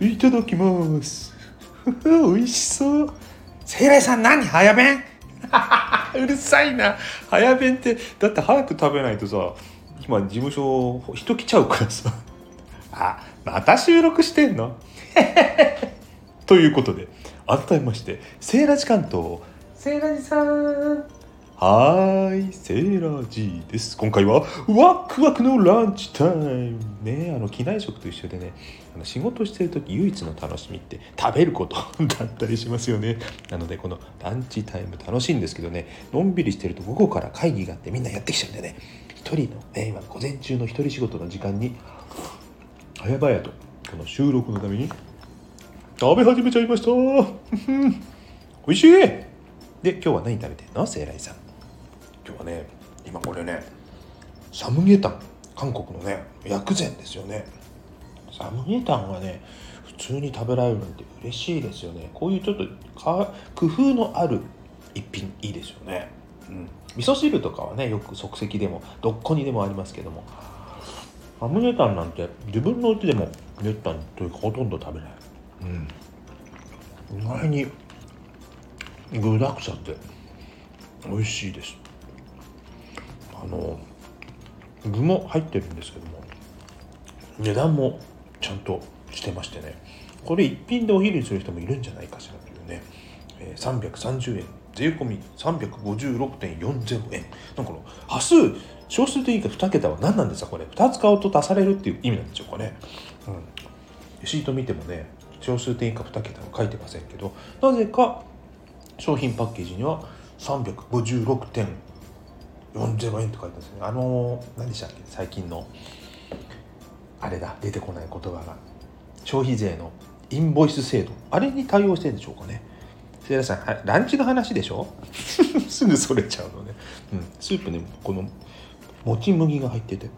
いただきます。美味しそう。セイライさん何？早弁？うるさいな。早弁ってだって早く食べないとさ今事務所人来ちゃうからさ。あまた収録してんの？ということで改めましてセーラジ関東セーラジさん。はい、セーラー G です。今回はワクワクのランチタイム。ねあの、機内食と一緒でね、あの仕事してる時唯一の楽しみって食べること だったりしますよね。なので、このランチタイム楽しいんですけどね、のんびりしてると午後から会議があってみんなやってきちゃうんでね、一人のね、今午前中の一人仕事の時間に、早々とこの収録のために食べ始めちゃいました。美味しいで、今日は何食べてんの？セーライさん。今日はね今これねサムゲタン韓国のね薬膳ですよね。サムゲタンはね普通に食べられるなんて嬉しいですよね。こういうちょっと工夫のある一品いいですよね。うん。味噌汁とかはねよく即席でもどこにでもありますけども。サムゲタンなんて自分の家でもめったにというかほとんど食べない。うん。意外に具だくさんで美味しいです。あの具も入ってるんですけども値段もちゃんとしてましてね。これ一品でお昼にする人もいるんじゃないかしらというね、えー、330円。税込み356.40円。なんかの端数小数点以下2桁は何なんですか？これ。2つ買うと足されるっていう意味なんでしょうかね、うん、レシート見てもね小数点以下2桁は書いてませんけどなぜか商品パッケージには356.40 40円って書いてますね。あの何でしたっけ？最近のあれだ出てこない言葉が。消費税のインボイス制度。あれに対応してるんでしょうかね。せいらさんランチの話でしょ？すぐそれちゃうのね、うん、スープねこのもち麦が入ってて。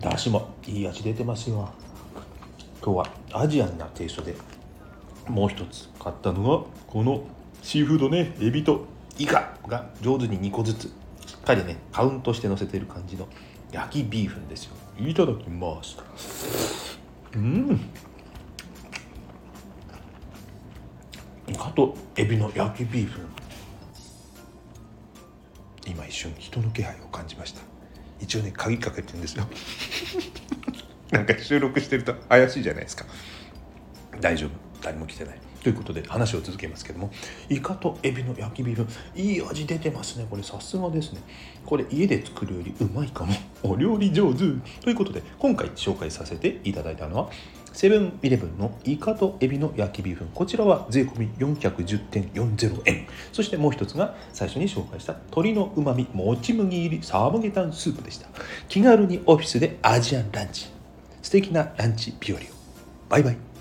だしもいい味出てますよ。今日はアジアンなテイストでもう一つ買ったのがこのシーフードねエビとイカが上手に2個ずつ。しっかりねカウントして乗せてる感じの焼きビーフンですよ。いただきます。うん。イカとエビの焼きビーフン。今一瞬人の気配を感じました。一応ね鍵かけてるんですよ。なんか収録してると怪しいじゃないですか。大丈夫。誰も来てない。ということで話を続けますけどもイカとエビの焼きビーフいい味出てますね。これさすがですね。これ家で作るよりうまいかも。お料理上手。ということで今回紹介させていただいたのはセブンイレブンのイカとエビの焼きビーフ。ンこちらは税込410.40円。そしてもう一つが最初に紹介した鶏のうまみもち麦入りサーモゲタンスープでした。気軽にオフィスでアジアンランチ。素敵なランチ日和を。バイバイ。